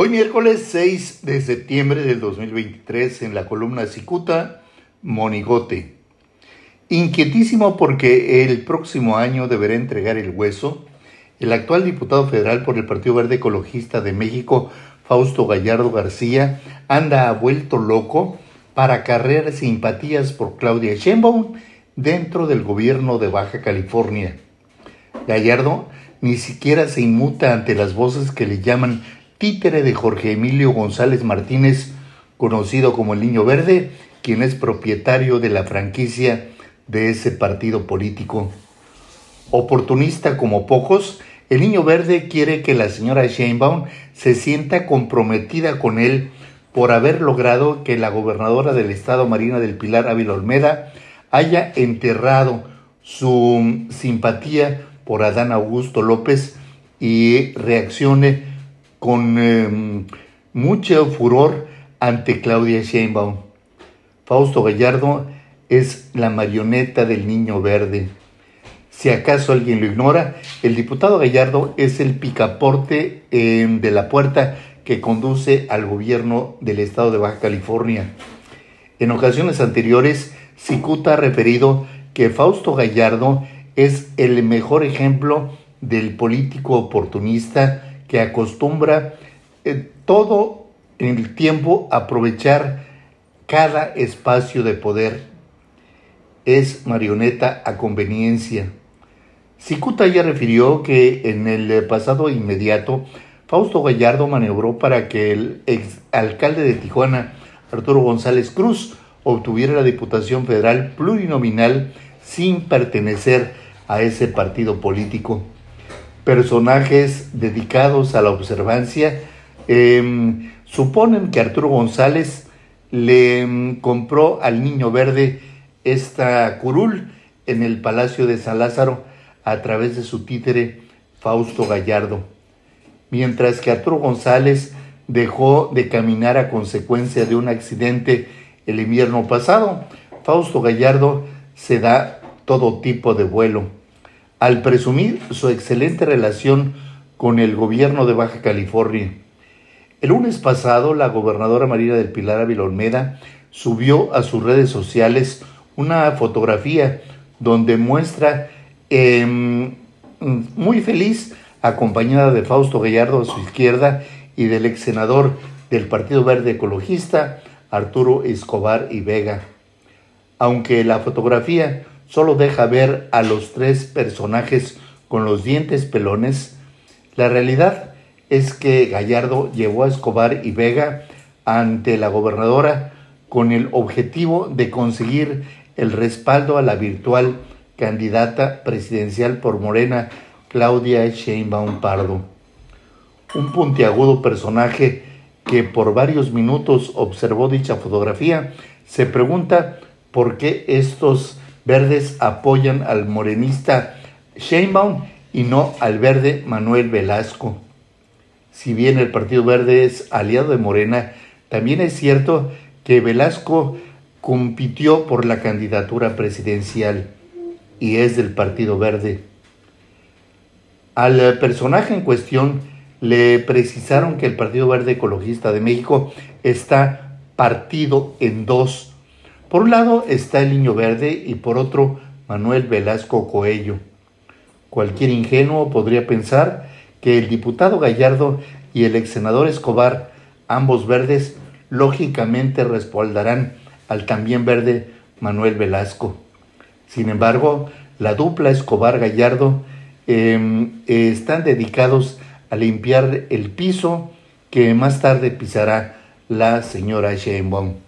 Hoy miércoles 6 de septiembre del 2023 en la columna Cicuta, Monigote. Inquietísimo porque el próximo año deberá entregar el hueso, el actual diputado federal por el Partido Verde Ecologista de México, Fausto Gallardo García, anda vuelto loco para cargar simpatías por Claudia Sheinbaum dentro del gobierno de Baja California. Gallardo ni siquiera se inmuta ante las voces que le llaman títere de Jorge Emilio González Martínez, conocido como el Niño Verde, quien es propietario de la franquicia de ese partido político. Oportunista como pocos, el Niño Verde quiere que la señora Sheinbaum se sienta comprometida con él por haber logrado que la gobernadora del estado Marina del Pilar Ávila Olmeda haya enterrado su simpatía por Adán Augusto López y reaccione con em, mucho furor ante Claudia Sheinbaum. Fausto Gallardo es la marioneta del niño verde. Si acaso alguien lo ignora, el diputado Gallardo es el picaporte em, de la puerta que conduce al gobierno del estado de Baja California. En ocasiones anteriores, Cicuta ha referido que Fausto Gallardo es el mejor ejemplo del político oportunista que acostumbra eh, todo el tiempo aprovechar cada espacio de poder. Es marioneta a conveniencia. Cicuta ya refirió que en el pasado inmediato Fausto Gallardo maniobró para que el ex alcalde de Tijuana, Arturo González Cruz, obtuviera la Diputación Federal plurinominal sin pertenecer a ese partido político personajes dedicados a la observancia em, suponen que Arturo González le em, compró al Niño Verde esta curul en el Palacio de San Lázaro a través de su títere Fausto Gallardo, mientras que Arturo González dejó de caminar a consecuencia de un accidente el invierno pasado. Fausto Gallardo se da todo tipo de vuelo al presumir su excelente relación con el gobierno de Baja California. El lunes pasado, la gobernadora María del Pilar Ávila Olmeda subió a sus redes sociales una fotografía donde muestra em, muy feliz, acompañada de Fausto Gallardo a su izquierda y del ex senador del Partido Verde Ecologista, Arturo Escobar y Vega. Aunque la fotografía solo deja ver a los tres personajes con los dientes pelones, la realidad es que Gallardo llevó a Escobar y Vega ante la gobernadora con el objetivo de conseguir el respaldo a la virtual candidata presidencial por Morena, Claudia Sheinbaum Pardo. Un puntiagudo personaje que por varios minutos observó dicha fotografía se pregunta por qué estos verdes apoyan al morenista Sheinbaum y no al verde Manuel Velasco. Si bien el Partido Verde es aliado de Morena, también es cierto que Velasco compitió por la candidatura presidencial y es del Partido Verde. Al personaje en cuestión le precisaron que el Partido Verde Ecologista de México está partido en dos por un lado está el Niño Verde y por otro Manuel Velasco Coello. Cualquier ingenuo podría pensar que el diputado Gallardo y el ex senador Escobar, ambos verdes, lógicamente respaldarán al también verde Manuel Velasco. Sin embargo, la dupla Escobar-Gallardo em, están dedicados a limpiar el piso que más tarde pisará la señora Sheinbaum.